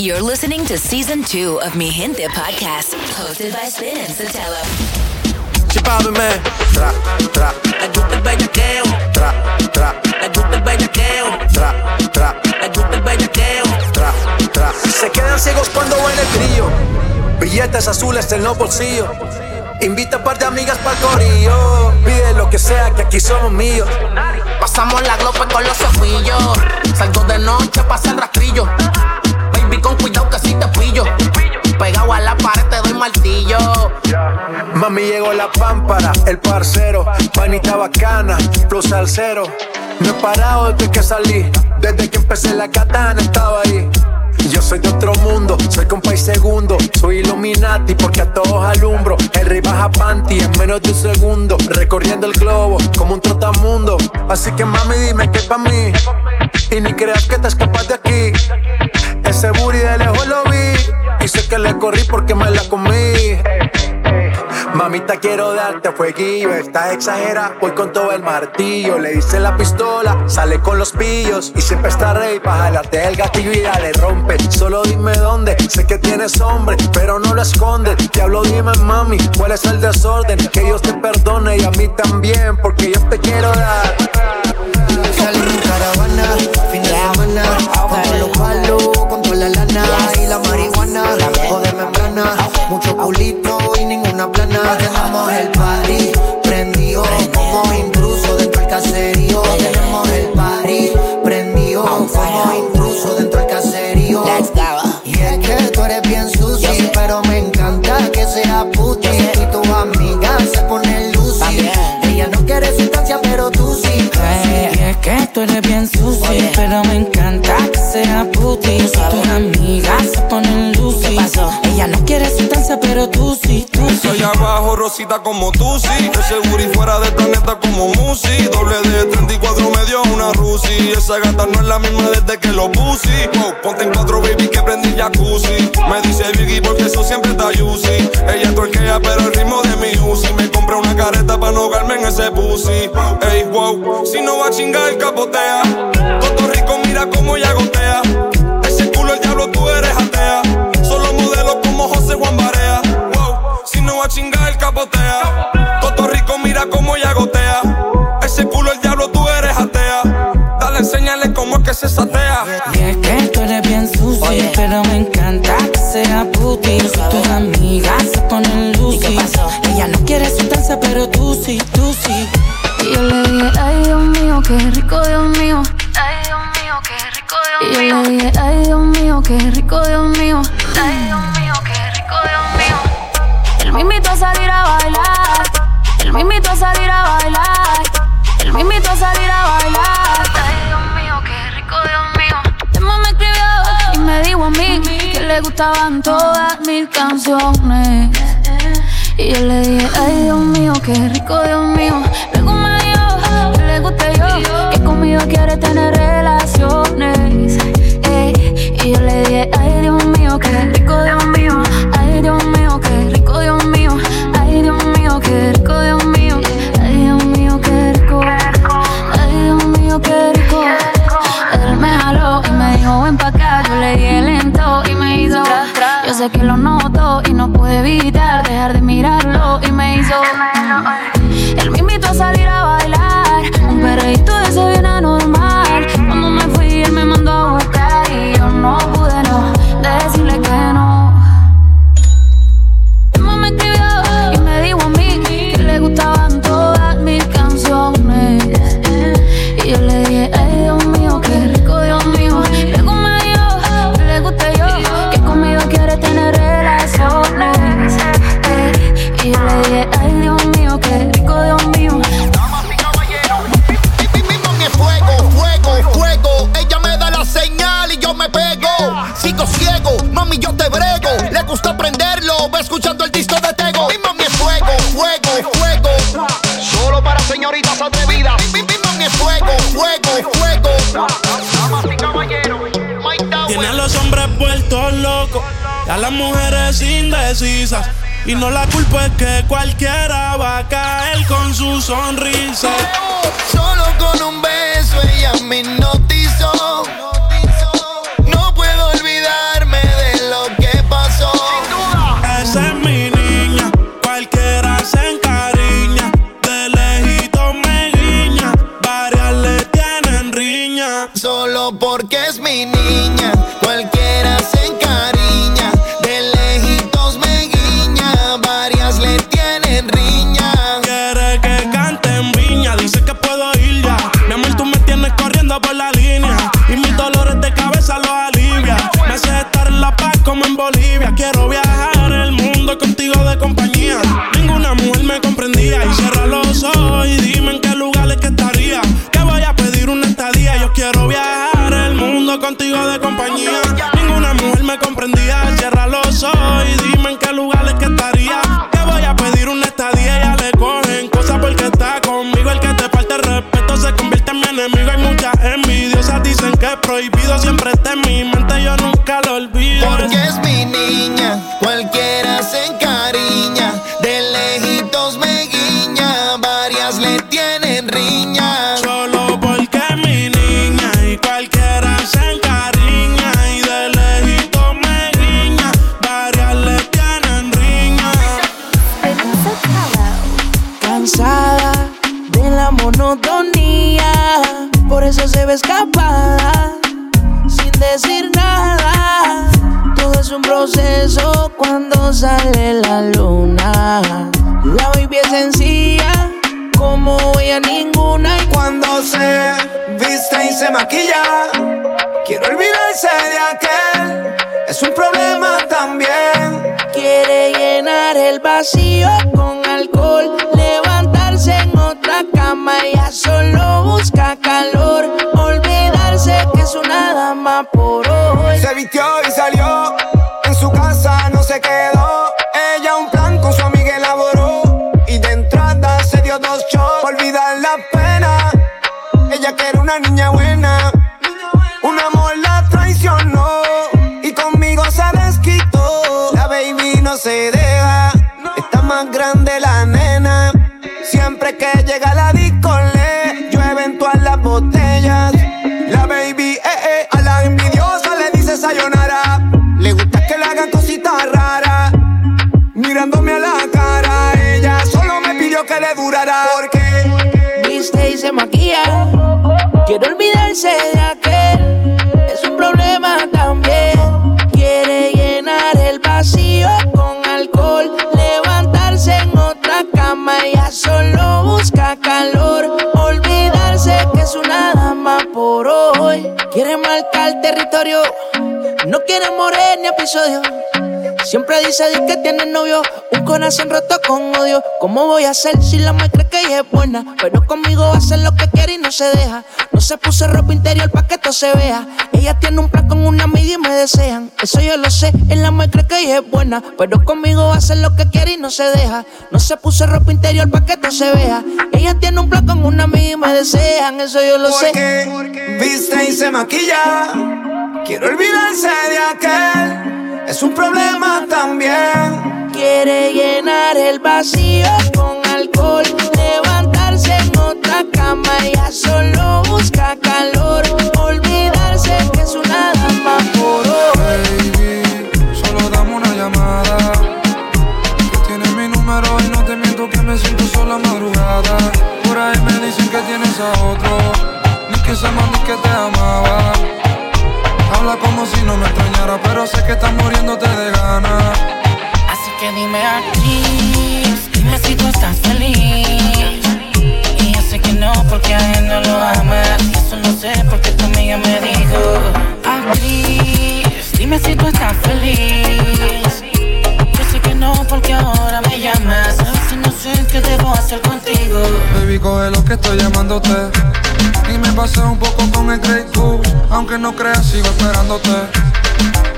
You're listening to season two of Mi Gente podcast, hosted by Spin and Sotelo. Chipado, man. Tra, tra. Le gusta el bellaqueo. Tra, tra. Le gusta el bellaqueo. Tra, tra. Le gusta el bellaqueo. Tra, tra. Se quedan ciegos cuando ven el trío. Billetes azules en los bolsillos. Invita a par de amigas para el corillo. Pide lo que sea, que aquí somos míos. Pasamos la glope con los cepillos. Salgo de noche, pasa el rastrillo. Cuidado que si te pillo. Pegado a la pared te doy martillo. Mami llegó la pámpara, el parcero, panita bacana, plus al cero. No he parado desde que salí, desde que empecé la katana estaba ahí. Yo soy de otro mundo, soy compa y segundo. Soy Illuminati porque a todos alumbro. El rey baja panty en menos de un segundo. Recorriendo el globo como un trotamundo. Así que mami, dime que es pa' mí. Y ni creas que te escapas de aquí. Ese booty de lejos lo vi. Y sé que le corrí porque me la comí. Mamita, quiero darte fueguillo. Estás exagera, voy con todo el martillo. Le hice la pistola, sale con los pillos. Y siempre está rey para jalarte el gatillo y ya le rompe. Solo dime dónde, sé que tienes hombre, pero no lo escondes. Te hablo, dime mami, cuál es el desorden. Que Dios te perdone y a mí también, porque yo te quiero dar. Salí en caravana, fin de semana, con los palos, con toda la lana y la marihuana, o de membrana, mucho culito y ninguna plana. Tenemos el pero me encanta que sea puti. Tus amigas se ponen lucy. Ella no quiere sustancia, pero tú sí, tú sí. Soy abajo, rosita como tú, sí. Ese booty fuera de planeta como Musi. Doble de 34 me dio una Rusi. Esa gata no es la misma desde que lo puse. Oh, ponte en cuatro, baby, que prendí jacuzzi. Me dice Biggie porque eso siempre está juicy. Ella torquea, pero el ritmo de mi Uzi. Me compré una careta para no ahogarme en ese pussy. Ey, wow, si no va a chingar, capotea. Mira cómo ella gotea. Ese culo, el diablo, tú eres atea. Solo modelos como José Juan Barea. Wow, si no va a chingar, capotea. Todo rico, mira cómo ella gotea. Ese culo, el diablo, tú eres atea. Dale, enséñale cómo es que se satea. Y es que tú eres bien sucio, pero me encanta que sea puti. Tus amigas se ponen lucy. Ella no quiere sustancia, pero tú yo le dije, ay Dios mío, qué rico Dios mío. Ay Dios mío, qué rico Dios mío. Él me invitó a salir a bailar. Él me invitó a salir a bailar. Él me invitó a salir a bailar. Ay Dios mío, qué rico Dios mío. Emma me escribió y me dijo a mí que le gustaban todas mis canciones. Y yo le dije, ay Dios mío, qué rico Dios mío. Luego me dijo que le guste yo, que conmigo quiere tener relaciones. Y yo le dije, ay Dios mío, qué rico Dios mío. Ay Dios mío, qué rico Dios mío. Ay Dios mío, qué rico Dios mío. Ay Dios mío, qué rico. Ay Dios mío, qué rico. Él me jaló y me dijo, ven pa' acá. Yo le dije lento y me hizo. Yo sé que lo noto y no puedo evitar dejar de mirarlo y me hizo. Y no la culpa es que cualquiera va a caer con su sonrisa. Solo con un beso ella me hipnotizó. No puedo olvidarme de lo que pasó. Esa es mi niña, cualquiera se encariña. De lejito me guiña, varias le tienen riña. Solo porque es mi niña, cualquiera se de compañía. Sale la luna. La baby es sencilla, como ella ninguna. Y cuando se viste y se maquilla, quiero olvidarse de aquel. Es un problema también. Quiere llenar el vacío con alcohol, levantarse en otra cama. Ella solo busca calor, olvidarse que es una dama por hoy. Se vistió y salió su casa era una niña buena. Un amor la traicionó. Y conmigo se desquitó. La baby no se deja. Está más grande la nena. Siempre que llega la disco le llueven todas las botellas. La baby, eh, eh, a la envidiosa le dice sayonara. Le gusta que le hagan cositas raras. Mirándome a la cara, ella solo me pidió que le durara. Viste y se maquilla. Quiero olvidarse de aquel. Es un problema también. Quiere llenar el vacío con alcohol. Levantarse en otra cama. Ella solo busca calor. Olvidarse que es una dama por hoy. Quiere marcar territorio no quiere morir ni episodio. Siempre dice que tiene novio, un corazón roto con odio. ¿Cómo voy a hacer si la mujer cree que ella es buena? Pero conmigo hacer lo que quiere y no se deja. No se puso ropa interior pa' que esto se vea. Ella tiene un plan con una amiga y me desean. Eso yo lo sé, en la mujer que ella es buena. Pero conmigo hacer lo que quiere y no se deja. No se puso ropa interior pa' que esto se vea. Ella tiene un plan con una amiga y me desean. Eso yo lo sé. Porque viste y se maquilla Quiero olvidarse de aquel, es un problema también. Quiere llenar el vacío con alcohol, levantarse en otra cama. Ella solo busca calor, olvidarse que es una dama por hoy. Baby, solo dame una llamada. Que tienes mi número y no te miento que me siento sola madrugada. Por ahí me dicen que tienes a otro, ni que se ni que te amaba. Habla como si no me extrañara, pero sé que estás muriéndote de ganas. Así que dime actriz, dime si tú estás feliz. Y yo sé que no, porque a él no lo amas. Y eso no sé, porque tu amiga me dijo. Actriz, dime si tú estás feliz. Yo sé que no, porque ahora me llamas. Veces no sé qué debo hacer contigo. Baby, coge lo que estoy llamándote y me pasé un poco con el Aunque no creas, sigo esperándote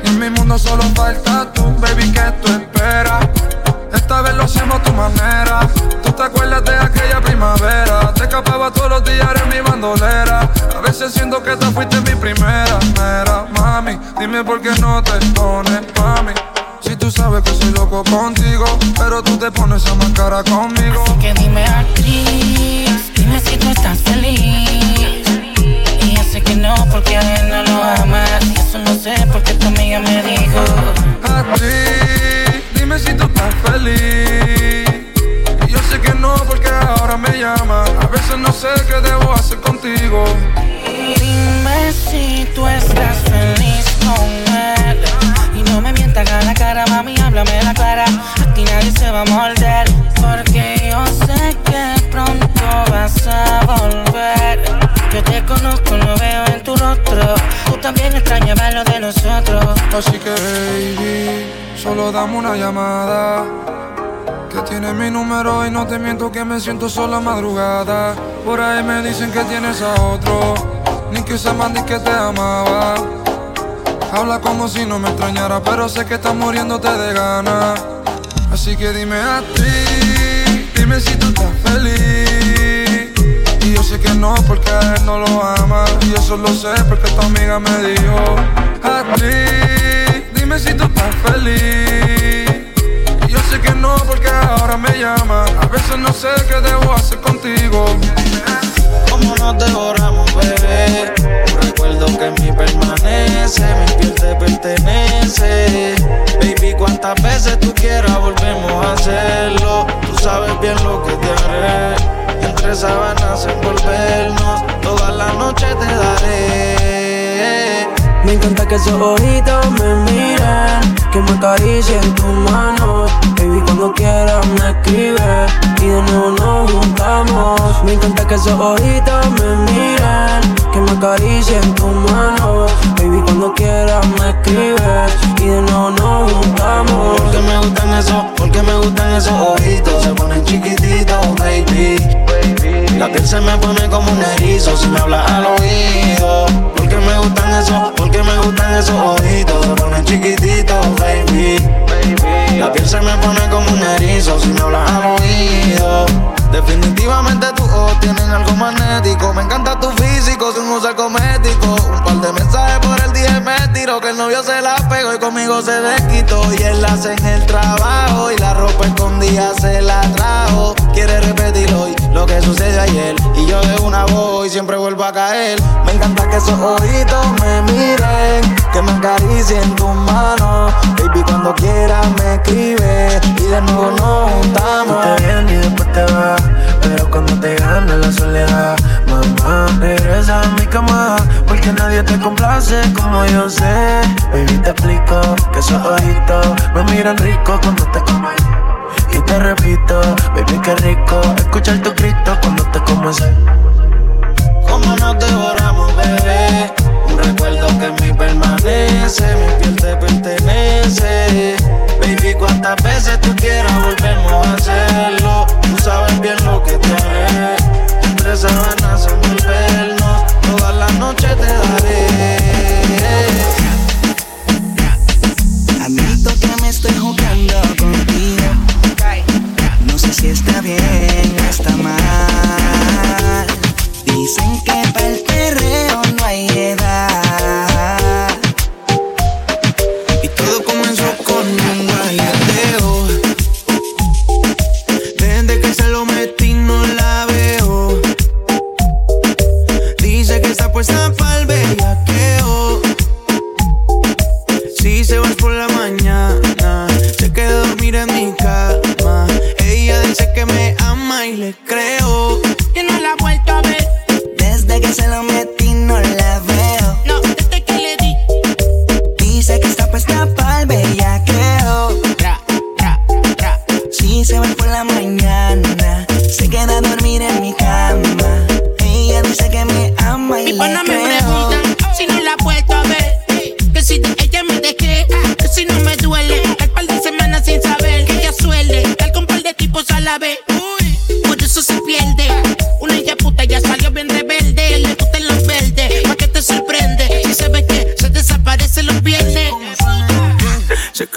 Y en mi mundo solo falta tú, baby, ¿qué tú esperas? Esta vez lo hacemos tu manera ¿Tú te acuerdas de aquella primavera? Te escapaba todos los días en mi bandolera A veces siento que te fuiste mi primera Mera, mami, dime por qué no te pones mami si tú sabes que soy loco contigo, pero tú te pones a más cara conmigo. Así que dime actriz, dime si tú estás feliz. Y que no, porque a él no lo amas. Y eso no sé, porque tu amiga me dijo. Actriz, dime si tú estás feliz. Y yo sé que no, porque ahora me llama. A veces no sé qué debo hacer contigo. Dime si tú estás feliz con él no me mientas a la cara, mami, háblame la clara. Aquí nadie se va a morder. Porque yo sé que pronto vas Así que, baby, solo dame una llamada. Que tienes mi número y no te miento que me siento sola madrugada. Por ahí me dicen que tienes a otro. Ni que se ni que te amaba. Habla como si no me extrañara, pero sé que estás muriéndote de ganas. Así que dime a ti, dime si tú estás feliz. Y yo sé que no, porque a él no lo ama. Y eso lo sé porque tu amiga me dijo. A ti, dime si tú estás feliz. Yo sé que no, porque ahora me llama. A veces no sé qué debo hacer contigo. Como nos devoramos, bebé recuerdo que en mí permanece, mi piel te pertenece. Baby, cuántas veces tú quieras volvemos a hacerlo. Tú sabes bien lo que te haré. Entre sábanas envolvernos, toda la noche te daré. Me encanta que esos ojitos me miren, que me acaricien tu mano. Baby, cuando quieras me escribe y de nuevo nos juntamos. Me encanta que esos ojitos me miren, que me acaricien tu mano. Baby, cuando quieras me escribe y de nuevo nos juntamos. Porque me gustan esos, porque me gustan esos ojitos, se ponen chiquititos, baby. La piel se me pone como un erizo si me hablas al oído. Porque me gustan esos, porque me gustan esos ojitos, se ponen chiquititos, baby. La piel se me pone como un erizo si me hablas al oído. Definitivamente tus ojos tienen algo magnético. Me encanta tu físico sin usar cosmético. Un par de mensajes por el día me tiro que el novio se la pegó y conmigo se desquitó. Y él hace en el trabajo y la ropa escondida se la trajo. Quiere repetir lo que sucedió ayer. Y yo de una voz y siempre vuelvo a caer. Me encanta que esos ojitos me miren, que me acaricien tus manos. Baby, cuando quieras me escribe y de nuevo nos juntamos. Te vienes y después te vas, pero cuando te gana la soledad, mamá, regresa a mi cama, porque nadie te complace como yo sé. Baby, te explico que esos ojitos me miran rico cuando te como. Y te repito, baby, qué rico escuchar tu grito cuando te ese. Como nos devoramos, bebé. Un recuerdo que en mí permanece, mi piel te pertenece. Baby, cuántas veces tú quieras volvemos a hacerlo. Tú sabes bien lo que te haré. Entre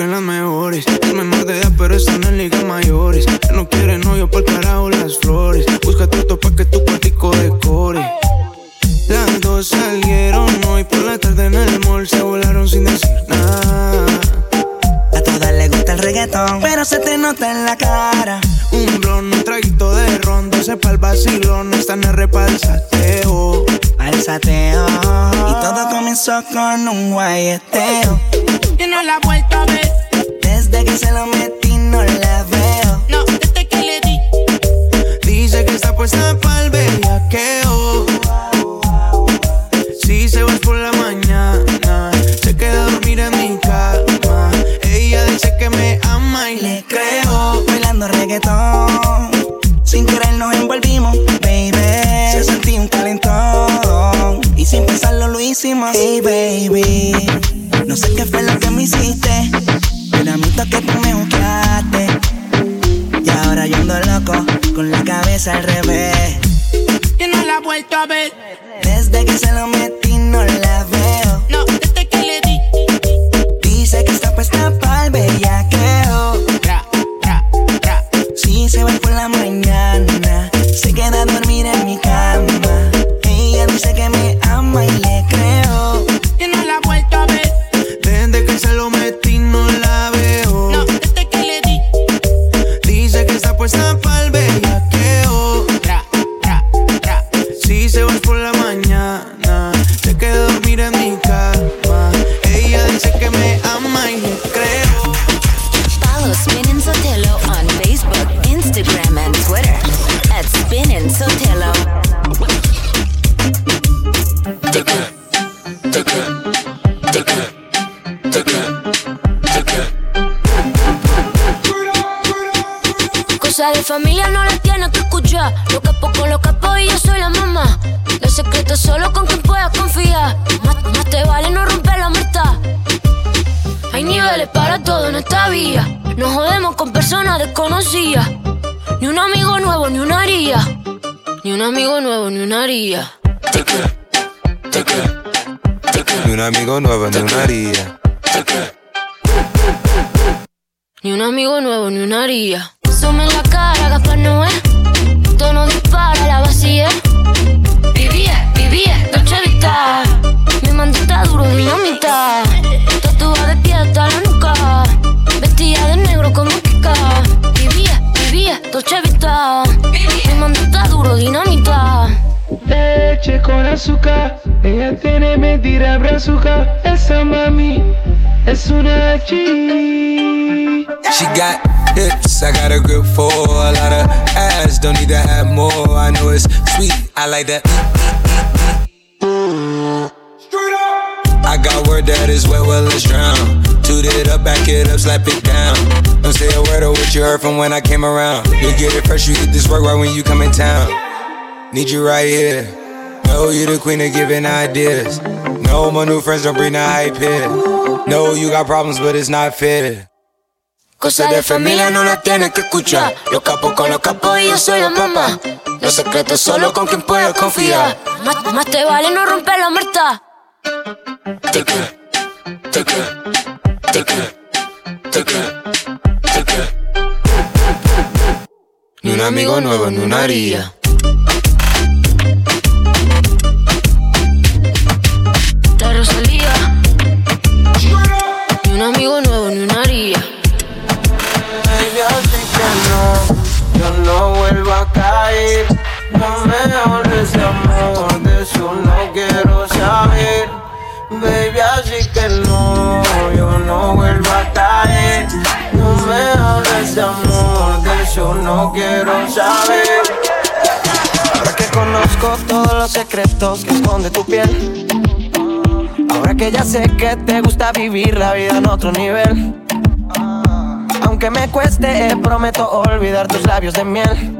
que las mejores es menor de edad, pero están en ligas mayores. No quiere novio por carajo las flores. Busca truto pa' que tu cuartico decore. Las dos salieron hoy por la tarde en el mall, se volaron sin decir nada. A todas les gusta el reggaetón, pero se te nota en la cara. Un blon, un traguito de ron, doce pa'l vacilón, están en repalsateo. Al sateo. Y todo comenzó con un guayeteo. Ahora yo ando loco, con la cabeza al revés. Y no la he vuelto a ver. Desde que se lo metí no la veo. Un amigo nuevo, ni una haría. Ni un amigo nuevo, ni una haría. Ni un amigo nuevo, ni una haría. Sume en la cara, Gaspar Noé. Tono dispara, la vacía. Vivía, vivía, Dolce Vita. Mi mandita duro, dinamita. Tatuada de pie hasta la nuca. Vestida de negro como Kika. Vivía, vivía, Vita. Mi mandita duro, dinamita. Leche con azúcar, ella tiene mentira brazuca. Esa mami es una chi. She got hips, I got a grip for a lot of ass. Don't need to have more. I know it's sweet, I like that. I got word that is wet, well, let's drown. Toot it up, back it up, slap it down. Don't say a word of what you heard from when I came around. You get it fresh, you get this work right when you come in town. Need you right here. Know you the queen of giving ideas. No, my new friends don't bring the hype here. No, you got problems, but it's not fair. Cosas de familia no las tienes que escuchar. Los capos con los capos y yo soy la mamá. Los secretos solo con quien puedes confiar. Más, más te vale no romper la muerta. Amigo nuevo, ni una haría. La Rosalía. Ni un amigo nuevo, ni una haría. Baby, así que no, yo no vuelvo a caer. No me hables de amor, de eso no quiero saber. Baby, así que no, yo no vuelvo a caer. No me hables de amor, eso no quiero saber. Ahora que conozco todos los secretos que esconde tu piel. Ahora que ya sé que te gusta vivir la vida en otro nivel. Aunque me cueste, prometo olvidar tus labios de miel.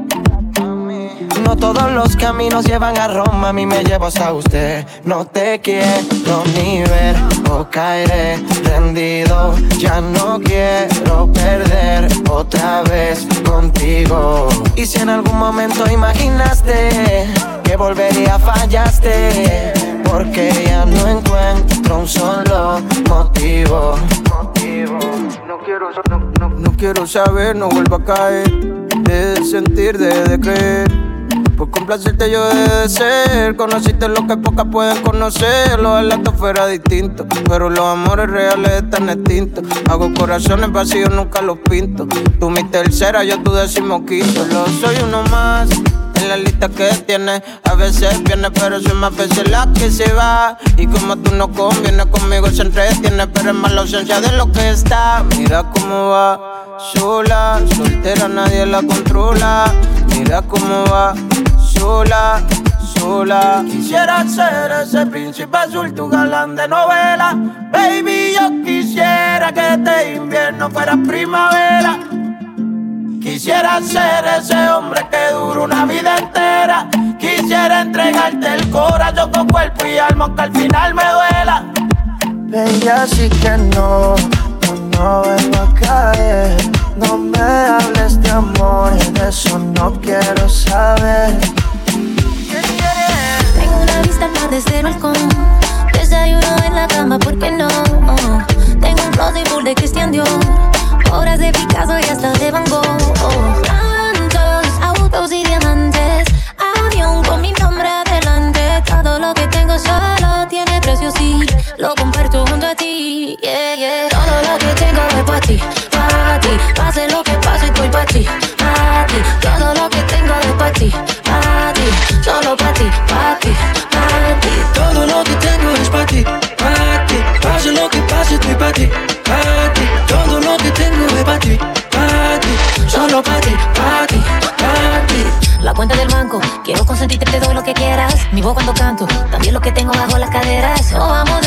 No todos los caminos llevan a Roma, a mí me llevo hasta usted. No te quiero ni ver o caeré rendido. Ya no quiero perder otra vez contigo. Y si en algún momento imaginaste que volvería, fallaste. Porque ya no encuentro un solo motivo. No quiero, no, quiero saber, no vuelvo a caer. De sentir, de, creer. Por complacerte yo de ser. Conociste lo que pocas pueden conocer. Los relatos fuera distinto. Pero los amores reales están extintos. Hago corazones vacíos, nunca los pinto. Tú mi tercera, yo tu decimoquinto. Lo soy uno más. En la lista que tienes, a veces viene, pero soy más veces la que se va. Y como tú no convienes conmigo, se entretiene, pero es más la ausencia de lo que está. Mira cómo va, sola, soltera, nadie la controla. Mira cómo va, sola, sola. Quisiera ser ese príncipe azul, tu galán de novela. Baby, yo quisiera que este invierno fuera primavera. Quisiera ser ese hombre que dura una vida entera. Quisiera entregarte el corazón con cuerpo y alma, que al final me duela. Baby, así que no, no, no a caer. No me hables de amor, de eso no quiero saber. Tengo una vista mar desde el balcón. Desayuno en la cama, ¿por qué no? Tengo un closet full de Christian Dior. Obras de Picasso y hasta de Van Gogh. Tantos autos y diamantes. Avión con mi nombre adelante. Todo lo que tengo solo tiene precio, sí. Lo comparto junto a ti. Yeah, yeah. Todo lo que tengo es para ti, ti. Pase lo que pase, estoy para ti, para ti. Todo lo que tengo es para ti, para ti. Solo para ti, para ti, para ti. Todo lo que tengo es para ti, para ti. Pase lo que pase, estoy para ti, para ti. Todo lo que tengo es para ti, para ti. Solo para ti, para ti, para ti. La cuenta del banco, quiero consentirte, te doy lo que quieras. Mi voz cuando canto, también lo que tengo bajo las caderas. Nos vamos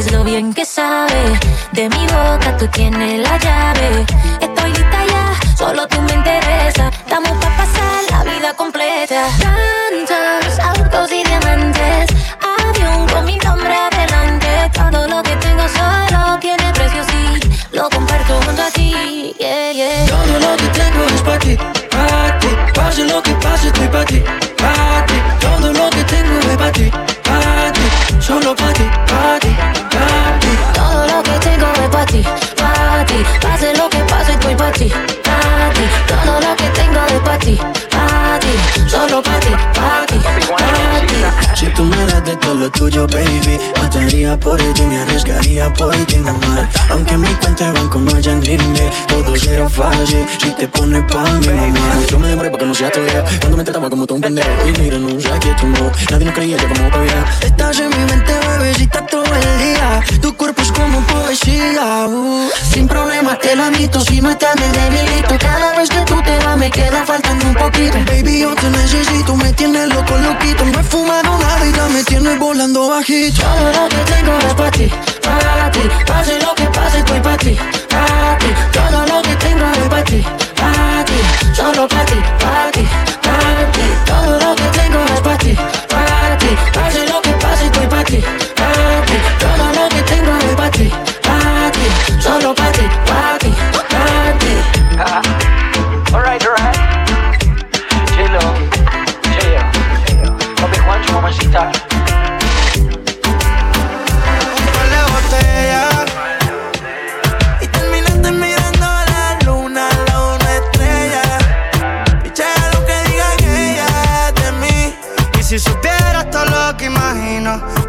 sabes lo bien que sabe. De tú tienes la llave. Estoy lista ya, solo tú me interesa. Estamos para pasar la vida completa. Tantos lo tuyo, baby. Mataría por ti, me arriesgaría por ti, mamá Aunque mi cuenta de banco no haya límite Todo será fácil si te pones pa' mí, mamá Yo me demoré porque no sea tu idea Cuando me trataba como todo un pendejo. Y mira, no sé que tú no Nadie nos creía yo como podía. Estás en mi mente, bebecita, todo el día. Tu cuerpo es como poesía uh. Sin problema te la admito Si no estás me debilito. Cada vez que tú te vas me queda faltando un poquito. Baby, yo te necesito Me tienes loco, loquito. No he fumado nada y ya me tienes volando bajito Todo lo que tengo es para ti, para ti. Pase lo que pase, estoy para ti, para ti. Todo lo que tengo es para ti, para ti. Solo para ti, para ti, para ti. Todo lo que tengo es para ti, para ti. Pase lo que pase, estoy para ti,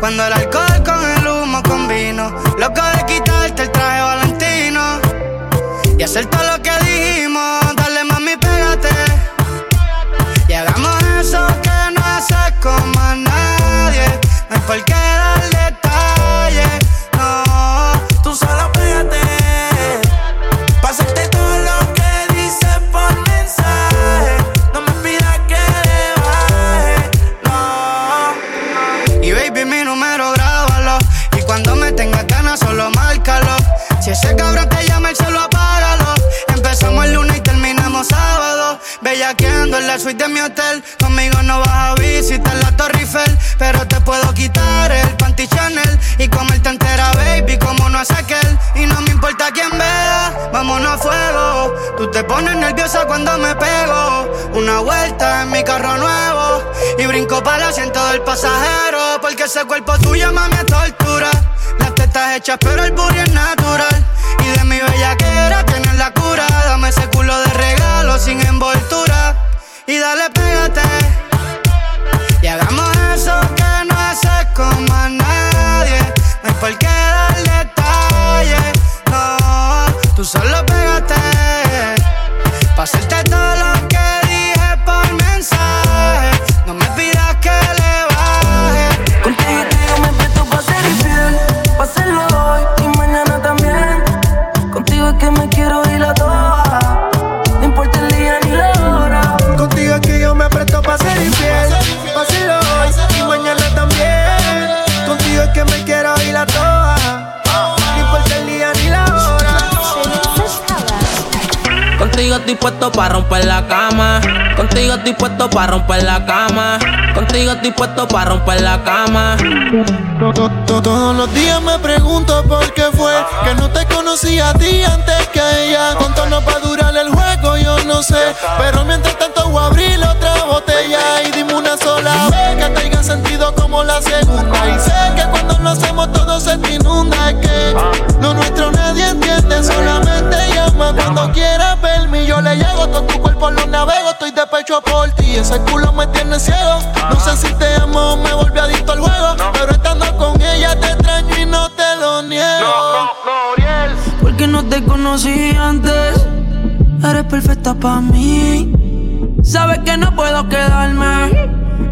cuando el alcohol pero el booty es natural. Y de mi bellaquera tienes la cura. Dame ese culo de regalo sin envoltura. Y dale, pégate. Y hagamos eso que no haces con más nadie. No hay por qué dar detalles. No, tú solo pégate. Pa' hacerte todo lo puesto para romper la cama. Contigo estoy puesto para romper la cama. Contigo estoy puesto para romper la cama. Todos los días me pregunto por qué fue que no te conocí a ti antes que a ella. Cuánto no va durar el juego, yo no sé. Pero mientras tanto voy a abrir otra botella y dime una sola vez que tenga sentido como la segunda. Y sé que cuando lo hacemos todo se te inunda. Es que lo nuestro nadie entiende, solamente llama cuando quieras verme. Yo le llego, todo tu cuerpo lo navego, estoy de pecho por ti. Ese culo me tiene ciego. No sé si te amo o me volví adicto al juego. Pero estando con ella te extraño y no te lo niego. Porque no te conocí antes Eres perfecta para mí Sabes que no puedo quedarme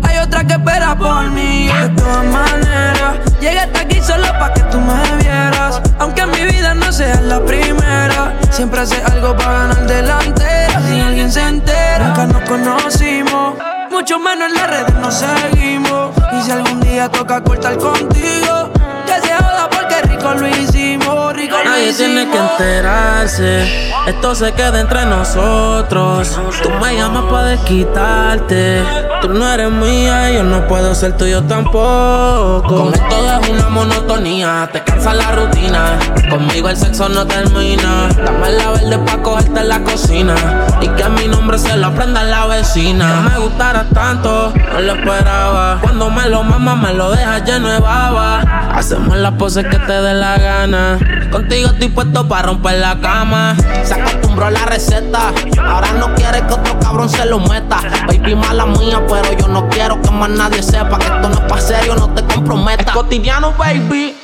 Hay otra que espera por mí De todas maneras Llegué hasta aquí solo para que tú me vieras Aunque en mi vida no seas la primera Siempre hace algo para ganar delantera Si alguien se entera Nunca nos conocimos Mucho menos en las redes nos seguimos Y si algún día toca cortar contigo Que se joda porque rico lo hicimos Nadie tiene que enterarse. Esto se queda entre nosotros. Tú me llamas para desquitarte. Tú no eres mía yo no puedo ser tuyo tampoco. Con esto es una monotonía. Te cansa la rutina. Conmigo el sexo no termina. Dame la verde pa' cogerte en la cocina. Y que mi nombre se lo aprenda la vecina. No me gustara tanto, no lo esperaba. Cuando me lo mama, me lo deja lleno de baba. Hacemos las poses que te dé la gana. Contigo estoy puesto para romper la cama. Se acostumbró a la receta. Ahora no quiere que otro cabrón se lo meta. Baby mala mía, pero yo no quiero que más nadie sepa que esto no es pa' serio, no te comprometa. Es cotidiano, baby.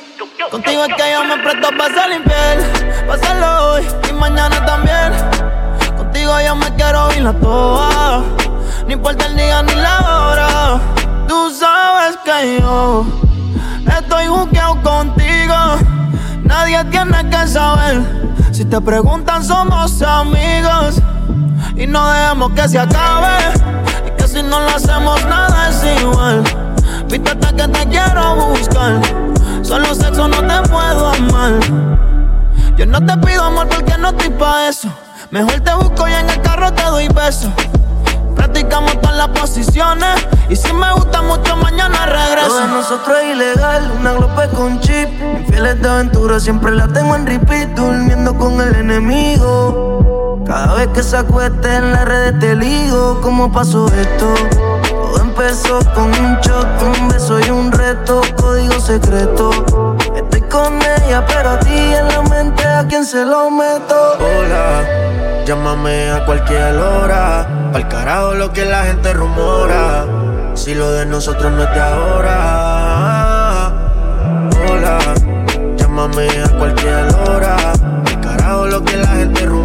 Contigo es que yo me presto para ser infiel. Pásalo hoy y mañana también. Contigo yo me quiero ir la toa. Ni importa el día ni la hora. Tú sabes que yo estoy juqueado contigo. Nadie tiene que saber. Si te preguntan, somos amigos. Y no dejemos que se acabe. Si no lo hacemos, nada es igual. Vístete que te quiero buscar. Solo sexo no te puedo amar. Yo no te pido amor porque no estoy pa' eso. Mejor te busco y en el carro te doy besos. Practicamos todas las posiciones. Y si me gusta mucho, mañana regreso. Todo nosotros es ilegal, una glope con chip. Infieles de aventura siempre la tengo en repeat, durmiendo con el enemigo. Cada vez que se acueste en la red te ligo, ¿cómo pasó esto? Todo empezó con un shot, un beso y un reto, código secreto. Estoy con ella, pero a ti en la mente, ¿a quién se lo meto? Hola. Llámame a cualquier hora. Pa'l carajo lo que la gente rumora. Si lo de nosotros no es de ahora. Hola. Llámame a cualquier hora. Pa'l carajo lo que la gente rumora.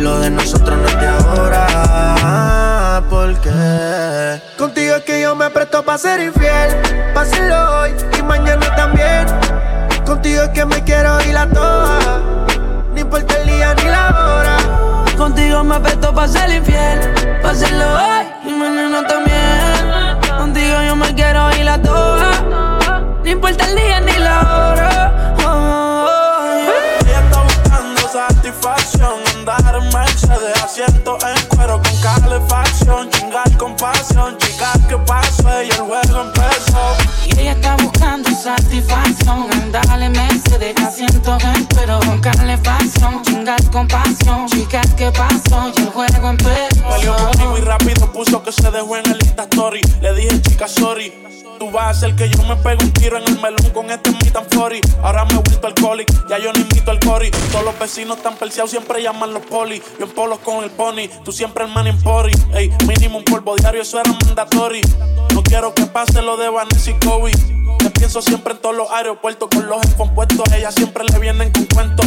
Lo de nosotros no es de ahora. ¿Por qué? Contigo es que yo me presto para ser infiel. Páselo hoy y mañana también. Contigo es que me quiero ir a toa. Ni importa el día ni la hora. Contigo me presto para ser infiel. Páselo hoy y mañana también. Contigo yo me quiero ir a toa. No importa el día ni la hora. Chingar con pasión, chicas, ¿qué pasó? Y el juego andar en Mercedes, asiento en cuero con calefacción, chingar con pasión, chicas, ¿qué pasó? Y el juego empezó. Peleó conmigo y rápido puso que se dejó en el Insta Story. Le dije, chica, sorry. Tú vas a hacer que yo me pegue un tiro en el melón con este meet and flurry. Ahora me he vuelto alcohólico, ya yo no invito al cori. Todos los vecinos están perseados, siempre llaman los poli. Yo en polos con el pony, tú siempre el man en pori. Ey, mínimo un polvo diario, eso era mandatory. No quiero que pase lo de Vanessa y Kobe. Pienso siempre en todos los aeropuertos con los headphones puestos. Ella siempre le vienen con cuentos.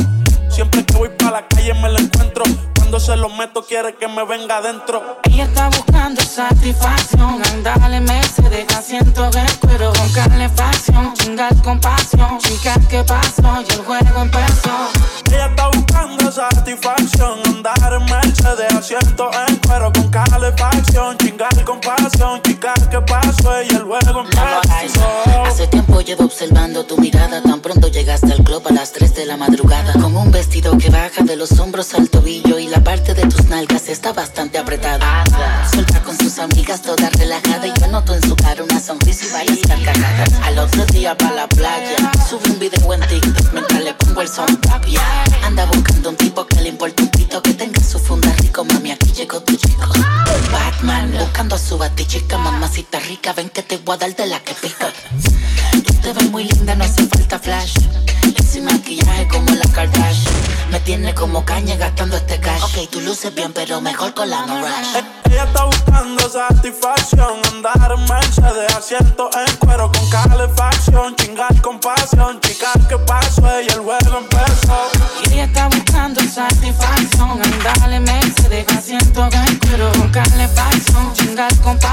Siempre que voy para la calle me la encuentro. Cuando se lo meto quiere que me venga adentro. Ella está buscando satisfacción, andale Mercedes, asiento en cuero con calefacción, chingar con pasión, chicas, ¿qué pasó? Y el juego empezó. Ella está buscando satisfacción, andar en Mercedes, asiento en cuero con calefacción, chingar con pasión, chicas, ¿qué pasó? Y el juego empezó. Hace tiempo llevo observando tu mirada. Tan pronto llegaste al club a las 3 de la madrugada. Con un vestido que baja de los hombros al tobillo. Y la parte de tus nalgas está bastante apretada. Suelta con sus amigas, toda relajada. Y yo noto en su cara una sonrisa y varias carcajadas. Al otro día pa' la playa. Sube un video en TikTok mientras le pongo el soundtrack. Yeah. Anda buscando un tipo que le importa un pito. Que tenga su funda rico. Mami, aquí llegó tu chico. Batman buscando a su batichica. Mamacita rica, ven que te voy a dar de la que pica. Tú te ves muy linda, no hace falta flash. Ese maquillaje como la Kardashian. Me tiene como caña gastando este cash. Ok, tú luces bien, pero mejor con la Mirage. Ella está buscando satisfacción, andar en Mercedes, asiento en cuero con calefacción, chingar con pasión, chicas, ¿qué pasó? Y el juego empezó. Y ella está buscando satisfacción, andale Mercedes, asiento en cuero con calefacción, chingar con pasión,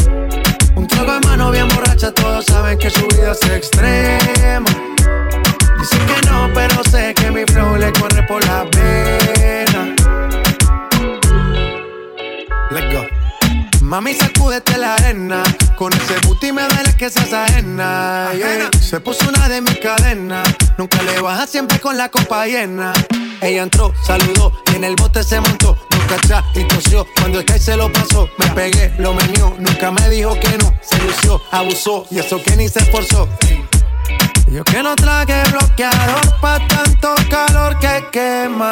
Trago de mano bien borracha, todos saben que su vida es extrema. Dicen que no, pero sé que mi flow le corre por la pena. Let's go. Mami, sacúdete la arena. Con ese booty me duele que seas ajena. Se puso una de mis cadenas. Nunca le baja siempre con la copa llena. Ella entró, saludó y en el bote se montó. Nunca atrás y tosió. Cuando el se lo pasó, me pegué, lo menió. Nunca me dijo que no. Se lució, abusó y eso que ni se esforzó. Yo que no traje bloqueador pa' tanto calor que quema.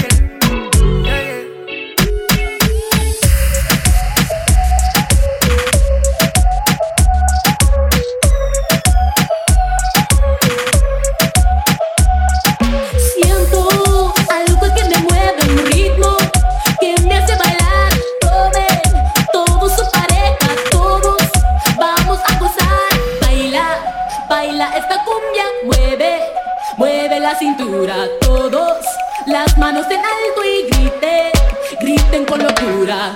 Cintura. Todos las manos en alto y griten, griten con locura.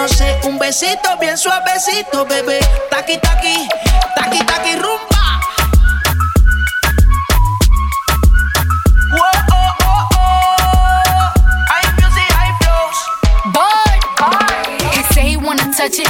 No un besito bien suavecito, bebé. Taqui taqui, taqui taqui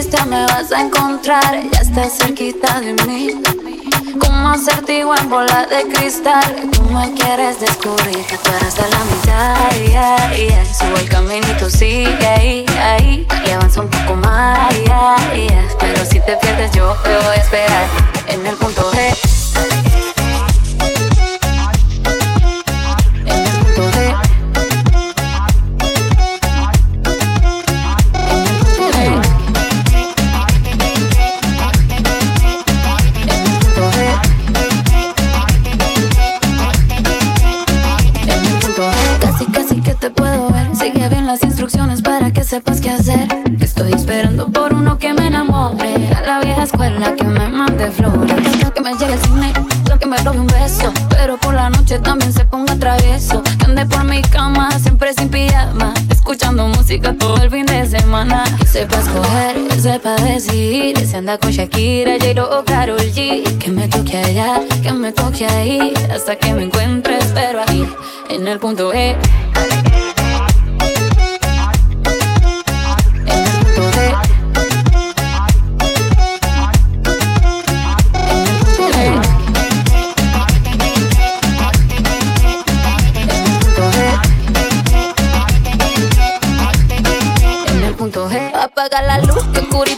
rumba. me vas a encontrar, ella está cerquita de mí. Como acertijo en bola de cristal, tú me quieres descubrir que tú eres de la mitad. Yeah, yeah. Subo el caminito, sigue ahí, ahí, y avanza un poco más. Yeah, Pero si te pierdes, yo te voy a esperar en el punto G. anda con Shakira, J-Lo o Karol G. Que me toque allá, que me toque ahí. Hasta que me encuentre, espero ahí. En el punto E. En el punto G. Apaga la luz, que. Lo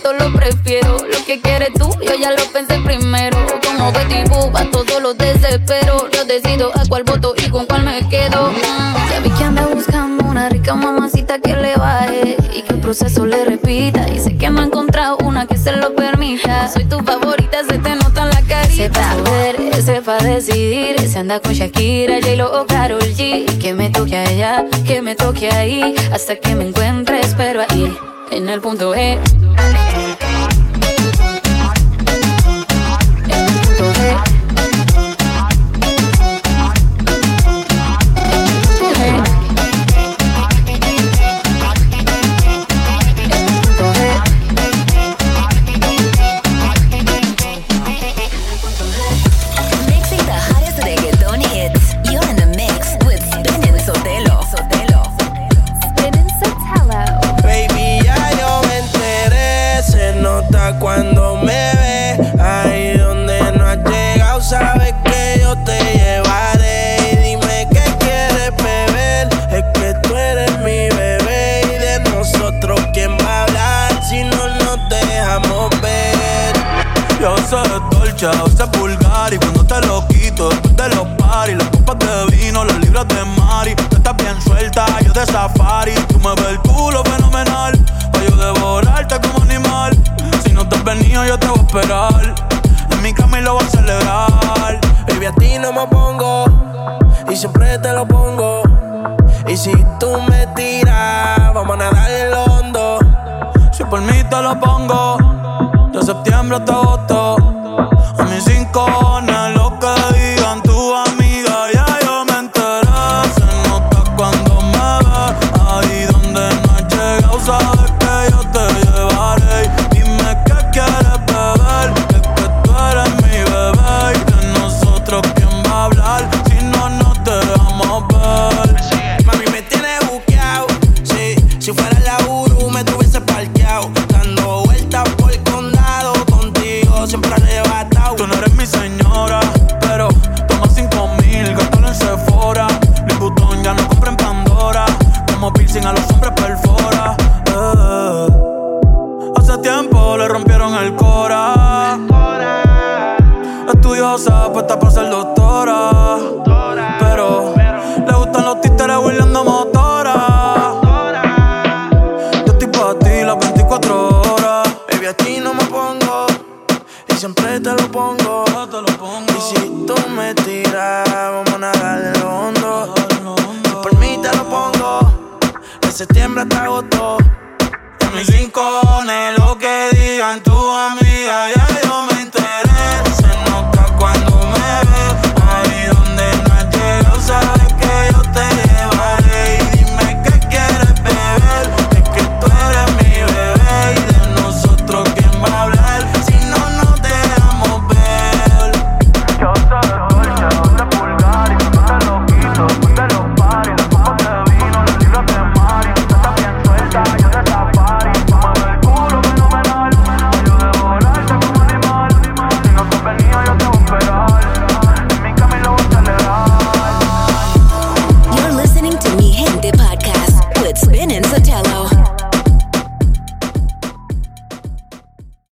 que quieres tú, yo ya lo pensé primero. Como Betty Boop, a todos los desespero. Yo decido a cuál voto y con cuál me quedo. Mm, Ya vi que anda buscando una rica mamacita que le baje y que el proceso le repita. Y sé que no ha encontrado una que se lo permita. Soy tu favorita, se te nota en la carita. Sepa ver, sepa decidir. Se anda con Shakira, J-Lo o Karol G. Que me toque allá, que me toque ahí. Hasta que me encuentre, espero ahí. En el punto E. dolce, a veces vulgar Y cuando te lo quito, después de los paris Las copas de vino, las libras de mari Tú estás bien suelta, yo de safari Tú me ves el culo fenomenal Pa' yo devorarte como animal Si no te has venido, yo te voy a esperar En mi cama y lo voy a celebrar Baby, a ti no me pongo y siempre te lo pongo. Y si tú me tiras,